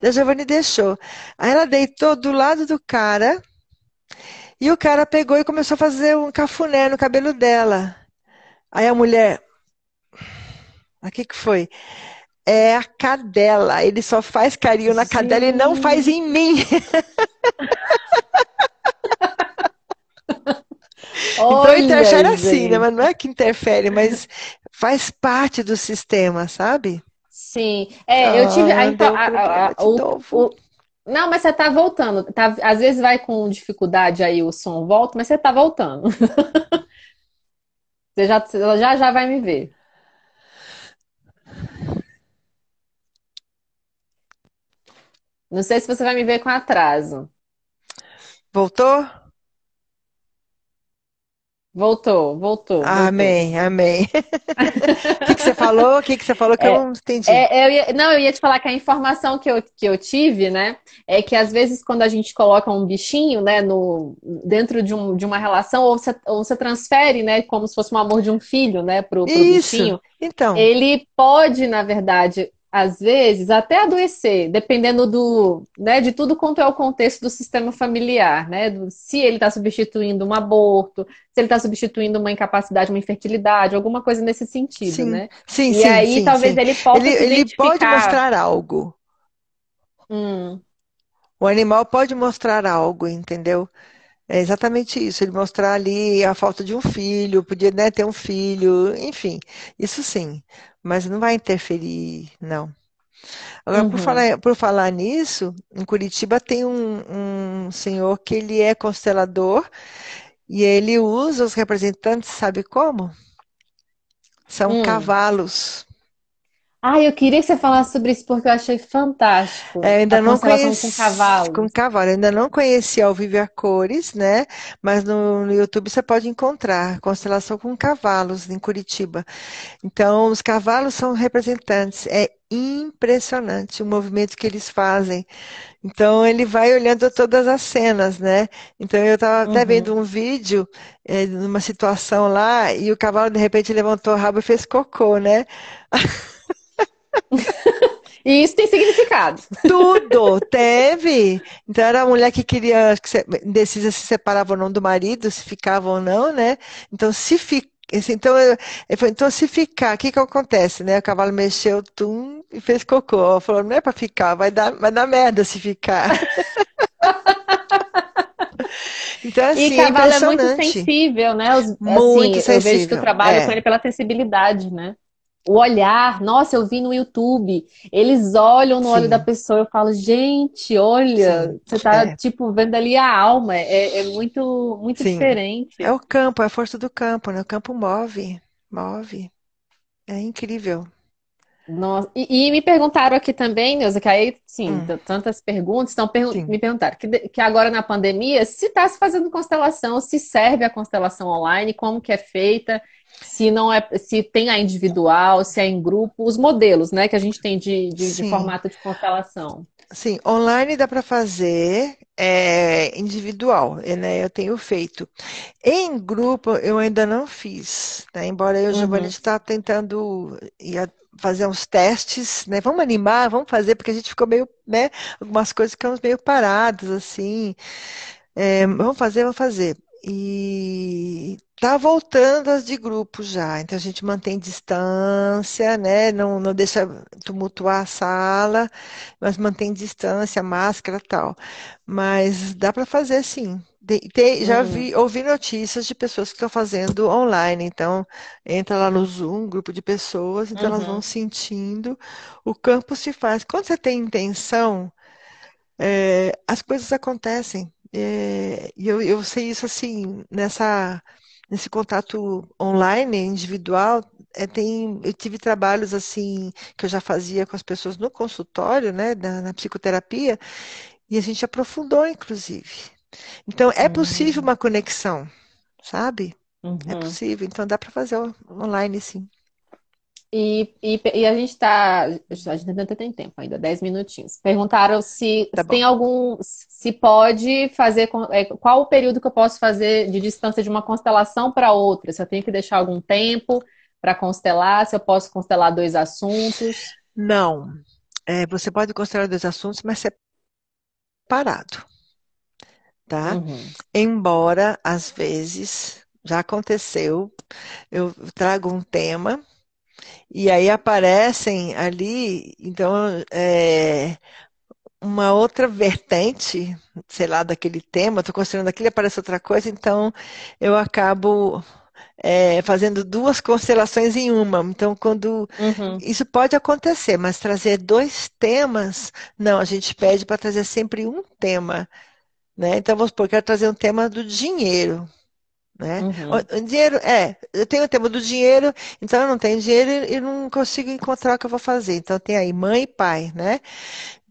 Daí a Giovanni deixou. Aí ela deitou do lado do cara e o cara pegou e começou a fazer um cafuné no cabelo dela. Aí a mulher, o que que foi? É a cadela. Ele só faz carinho na cadela e não faz Gente, em mim. *laughs* Então interfere olha, assim, né? Mas gente. não é que interfere, mas faz parte do sistema, sabe? Sim, é, eu tive Ah, deu a- a- o, o- não, mas você tá voltando. Tá, às vezes vai com dificuldade aí o som volta, mas você tá voltando. *laughs* Você já, você já já vai me ver. Não sei se você vai me ver com atraso. Voltou? Voltou, voltou, voltou. Amém, amém. O *laughs* que que você falou? O que que você falou que eu É, não entendi? é, eu ia- não, eu ia te falar que a informação que eu, que eu tive, né, é que às vezes quando a gente coloca um bichinho, né, no, dentro de, um, de uma relação, ou você, ou você transfere, né, como se fosse um amor de um filho, né, pro, pro Isso. bichinho, Então, ele pode, na verdade, às vezes, até adoecer, dependendo do, né, de tudo quanto é o contexto do sistema familiar, né, do- se ele está substituindo um aborto, se ele está substituindo uma incapacidade, uma infertilidade, alguma coisa nesse sentido, sim, né? sim, E sim, aí sim, talvez sim. ele possa Ele, ele pode mostrar algo. Hum, O animal pode mostrar algo, entendeu? É exatamente isso. Ele mostrar ali a falta de um filho, podia, né, ter um filho, enfim, isso sim. Mas não vai interferir, não. Agora, por uhum. falar, por falar nisso, em Curitiba tem um, um senhor que ele é constelador e ele usa os representantes, sabe como? São Hum. cavalos. Ah, eu queria que você falasse sobre isso porque eu achei É, fantástico a ainda não constelação com conheci com cavalos. cavalo, eu ainda não conheci ao vivo a cores, né? Mas no, no YouTube você pode encontrar constelação com cavalos em Curitiba. Então, os cavalos são representantes. É impressionante o movimento que eles fazem. Então, ele vai olhando todas as cenas, né? Então, eu estava até vendo Uhum. um vídeo, eh, numa situação lá, e o cavalo de repente levantou o rabo e fez cocô, né? *laughs* E isso tem significado. Tudo teve. Então era a mulher que queria, que se- indecisa se separava ou não do marido, se ficava ou não, né? Então se fi- então, então se ficar, o que que acontece, né? O cavalo mexeu, tum, e fez cocô. Falou, não é para ficar, vai dar, vai dar merda se ficar. *laughs* Então, assim, e cavalo é, é muito sensível, né? Os, muito assim, sensível. Eu vejo que eu trabalho é. com ele pela sensibilidade, né? O olhar, nossa, eu vi no YouTube, eles olham no Sim. olho da pessoa, eu falo, gente, olha, Sim. você tá, é. tipo, vendo ali a alma, é, é muito, muito Sim. diferente. É o campo, é a força do campo, né? O campo move, move. É incrível. Nossa, e, e, me perguntaram aqui também, Neuza, que aí, sim, hum. tantas perguntas, então me perguntaram que, que agora na pandemia, se está se fazendo constelação, se serve a constelação online, como que é feita, se não é, se tem a individual, se é em grupo, os modelos, né, que a gente tem de, de, de formato de constelação. Sim, online dá para fazer é, individual, né? Eu tenho feito. Em grupo eu ainda não fiz, né? Embora eu, uhum. Giovanni, está tentando fazer uns testes, né? Vamos animar, vamos fazer, porque a gente ficou meio, né? Algumas coisas ficamos meio parados, assim. É, vamos fazer, vamos fazer. E tá voltando as de grupo já. Então a gente mantém distância, né? Não, não deixa tumultuar a sala, mas mantém distância, máscara tal. Mas dá para fazer sim. Já uhum. vi, ouvi notícias de pessoas que estão fazendo online, então entra lá no Zoom, um grupo de pessoas, então uhum. elas vão uhum. sentindo, o campo se faz. Quando você tem intenção, é, as coisas acontecem. É, e eu, eu sei isso assim, nessa, nesse contato online, individual, é, tem, eu tive trabalhos assim que eu já fazia com as pessoas no consultório, né, na, na psicoterapia, e a gente aprofundou, inclusive. Então, é possível uhum. uma conexão, sabe? É uhum. É possível. Então, dá para fazer online, sim. E, e, e, a gente está. A gente ainda tem tempo, ainda, 10 minutinhos. Perguntaram se tá tem algum. Se pode fazer. É, qual o período que eu posso fazer de distância de uma constelação para outra? Se eu tenho que deixar algum tempo para constelar, se eu posso constelar dois assuntos? Não. É, você pode constelar dois assuntos, mas separado tá? Uhum. Embora, às vezes, já aconteceu, eu trago um tema e aí aparecem ali, então, é, uma outra vertente, sei lá, daquele tema, estou considerando aquilo, aparece outra coisa, então eu acabo é, fazendo duas constelações em uma. Então, quando uhum. isso pode acontecer, mas trazer dois temas, não, a gente pede para trazer sempre um tema né? Então, vamos supor, quero trazer um tema do dinheiro. Né? Uhum. O dinheiro, é, eu tenho o tema do dinheiro, então eu não tenho dinheiro e não consigo encontrar o que eu vou fazer. Então tem aí mãe e pai, né?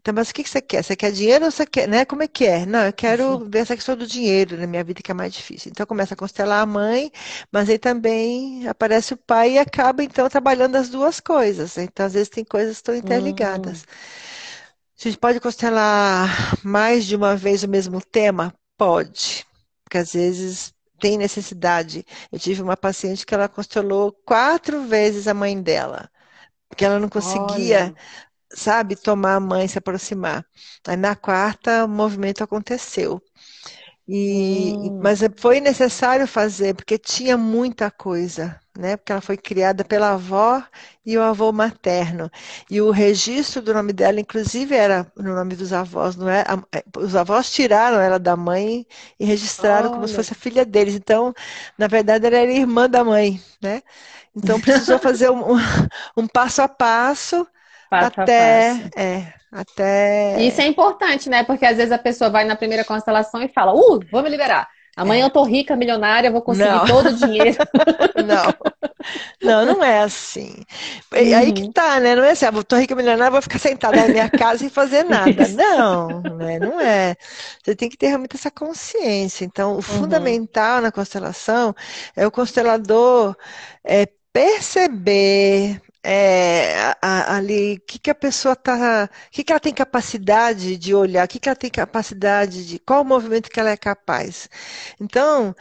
Então, mas o que você quer? Você quer dinheiro ou você quer, né? Como é que é? Não, eu quero uhum. ver essa questão do dinheiro na minha vida que é mais difícil. Então começa a constelar a mãe, mas aí também aparece o pai e acaba então trabalhando as duas coisas. Então às vezes tem coisas que estão interligadas. Uhum. A gente pode constelar mais de uma vez o mesmo tema? Pode, porque às vezes tem necessidade. Eu tive uma paciente que ela constelou quatro vezes a mãe dela, porque ela não conseguia, Olha. sabe, tomar a mãe, se aproximar. Aí na quarta o movimento aconteceu. E, hum. Mas foi necessário fazer, porque tinha muita coisa, né? Porque ela foi criada pela avó e o avô materno. E o registro do nome dela, inclusive, era no nome dos avós, não é? é os avós tiraram ela da mãe e registraram Olha. como se fosse a filha deles. Então, na verdade, ela era irmã da mãe, né? Então, precisou *laughs* fazer um, um passo a passo passo até, a passo. É, até. Isso é importante, né? Porque às vezes a pessoa vai na primeira constelação e fala, uh, vou me liberar. Amanhã é. eu tô rica, milionária, vou conseguir não. todo o dinheiro. *laughs* Não. Não, não é assim. Uhum. Aí que tá, né? Não é assim, ah, tô rica, milionária, vou ficar sentada na minha casa sem fazer nada. *laughs* Não, né? não é. Você tem que ter realmente essa consciência. Então, o uhum. fundamental na constelação é o constelador é, perceber é, ali, o que, que a pessoa está, o que, que ela tem capacidade de olhar, o que, que ela tem capacidade de, qual o movimento que ela é capaz. Então,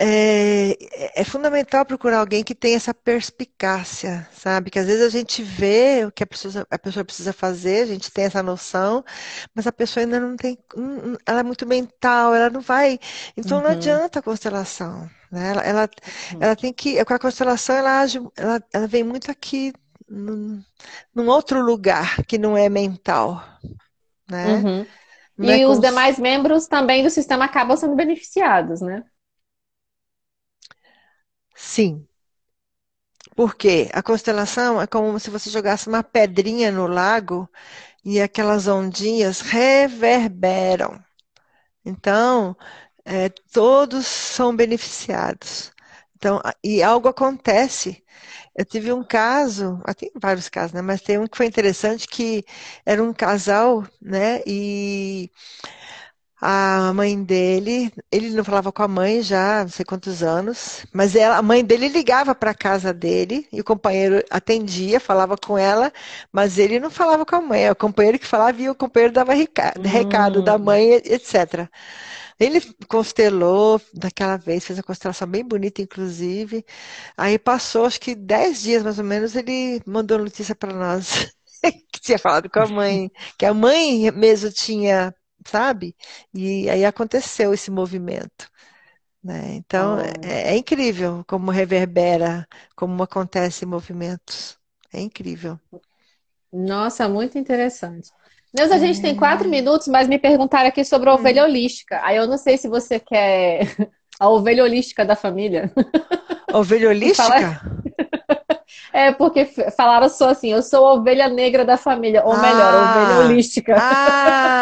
é, é fundamental procurar alguém que tenha essa perspicácia, sabe? Que às vezes a gente vê o que a pessoa, a pessoa precisa fazer, a gente tem essa noção, mas a pessoa ainda não tem. Ela é muito mental, ela não vai. Então não Uhum, adianta a constelação. Né? Ela, ela, uhum, ela tem que. Com a constelação, ela age, ela, ela vem muito aqui num, num outro lugar que não é mental, né? uhum. Não é E os cons... demais membros também do sistema acabam sendo beneficiados, né? Sim, porque a constelação é como se você jogasse uma pedrinha no lago e aquelas ondinhas reverberam. Então, é, todos são beneficiados. Então, e algo acontece. Eu tive um caso, ah, tem vários casos, né? Mas tem um que foi interessante que era um casal, né? E a mãe dele, ele não falava com a mãe já, não sei quantos anos, mas ela, a mãe dele ligava para a casa dele e o companheiro atendia, falava com ela, mas ele não falava com a mãe, é o companheiro que falava e o companheiro dava recado, recado da Hum, mãe, etc. Ele constelou daquela vez, fez uma constelação bem bonita, inclusive. Aí passou, acho que dez dias mais ou menos, ele mandou notícia para nós *laughs* que tinha falado com a mãe, que a mãe mesmo tinha, sabe? E aí aconteceu esse movimento, né? Então é, é incrível como reverbera, como acontece movimentos. É incrível. Nossa, muito interessante. Neuza, a gente tem quatro É. minutos, mas me perguntaram aqui sobre a ovelha Hum. holística. Aí eu não sei se você quer *laughs* a ovelha holística da família. Ovelha holística? *laughs* *laughs* é porque falaram só assim, eu sou a ovelha negra da família, ou melhor, a ovelha holística. ah,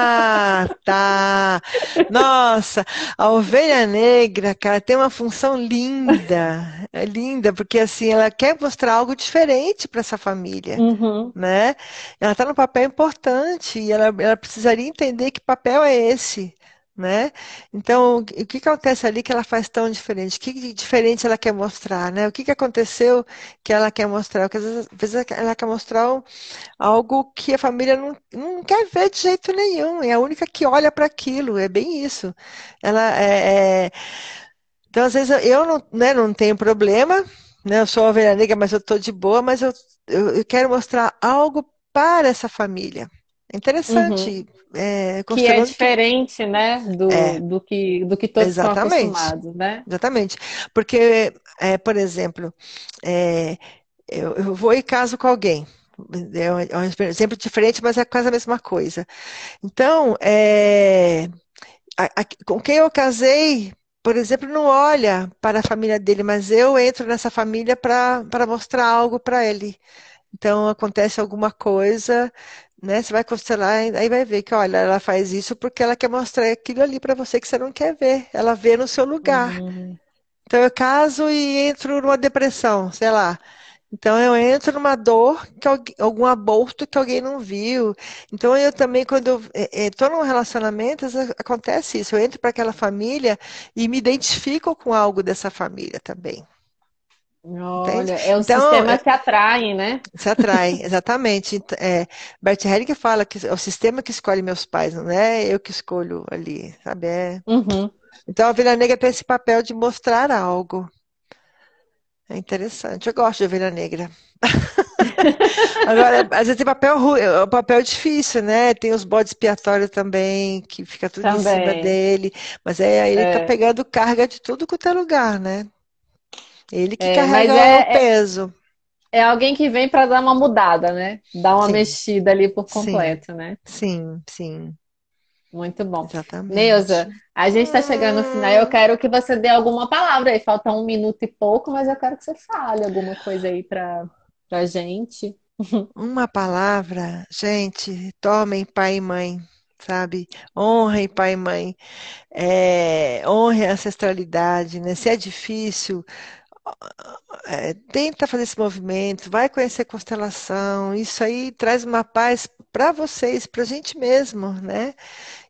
tá. Nossa, a ovelha negra, cara, tem uma função linda. É linda, porque assim, ela quer mostrar algo diferente para essa família, Uhum, né? Ela está num papel importante e ela, ela precisaria entender que papel é esse. Né? Então, o que acontece ali que ela faz tão diferente? O que diferente ela quer mostrar, né? O que que aconteceu que ela quer mostrar? Porque às vezes, ela quer mostrar algo que a família não, não quer ver de jeito nenhum, é a única que olha para aquilo, é bem isso. Ela é, é- Então, às vezes, eu não, né, não tenho problema, né, eu sou ovelha negra, mas eu estou de boa, mas eu, eu quero mostrar algo para essa família. É uhum. interessante, é, Que é considerando que. diferente, né, do, É, do que, do que todos estão exatamente, acostumados, né? exatamente. Porque, é, por exemplo, é, eu, eu vou e caso com alguém. É um é exemplo diferente, mas é quase a mesma coisa. Então, é, a- a- com quem eu casei, por exemplo, não olha para a família dele, mas eu entro nessa família para mostrar algo para ele. Então, acontece alguma coisa, né? Você vai constelar, aí vai ver que, olha, ela faz isso porque ela quer mostrar aquilo ali para você que você não quer ver. Ela vê no seu lugar. Hum, Então, eu caso e entro numa depressão, sei lá. Então eu entro numa dor, que algum aborto que alguém não viu. Então eu também, quando estou num relacionamento, às vezes acontece isso. Eu entro para aquela família e me identifico com algo dessa família também, entende? olha, é o Então sistema que atrai, né? se atrai, exatamente. Ent- É, Bert Hellinger fala que é o sistema que escolhe meus pais, não é eu que escolho ali, sabe? É- Uhum. Então a ovelha negra tem esse papel de mostrar algo. É interessante. Eu gosto de ovelha negra. *laughs* Agora, às vezes tem papel, ru- é um papel difícil, né? Tem os bodes expiatórios também, que fica tudo em cima Também. dele. Mas é aí ele tá É, pegando carga de tudo quanto é lugar, né? Ele que é, carrega o é, é, peso. é alguém que vem para dar uma mudada, né? Dar uma Sim, mexida ali por sim, completo, né? sim, sim, Muito bom. Neuza, exatamente. a gente está chegando no final. Eu quero que você dê alguma palavra aí. Falta um minuto e pouco, mas eu quero que você fale alguma coisa aí para para gente. *laughs* uma palavra, gente, tomem pai e mãe, sabe? Honrem pai e mãe. É, honre a ancestralidade, né? Se é difícil, é, tenta fazer esse movimento, vai conhecer constelação. Isso aí traz uma paz para vocês, para a gente mesmo, né?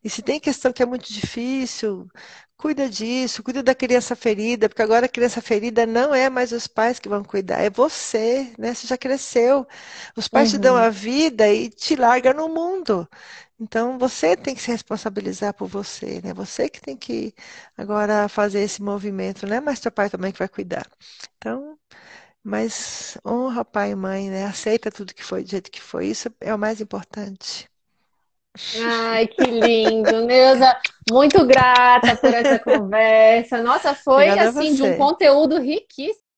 E se tem questão que é muito difícil, Cuida disso, cuida da criança ferida, porque agora a criança ferida não é mais os pais que vão cuidar, é você, né? Você já cresceu. Os pais uhum. te dão a vida e te largam no mundo. Então você tem que se responsabilizar por você, né? Você que tem que agora fazer esse movimento, não é mais teu pai também que vai cuidar. Então, mas honra pai e mãe, né? Aceita tudo que foi do jeito que foi. Isso é o mais importante. Ai, que lindo, Neuza. Muito grata por essa *laughs* conversa. Nossa, foi Obrigada assim de um conteúdo riquíssimo.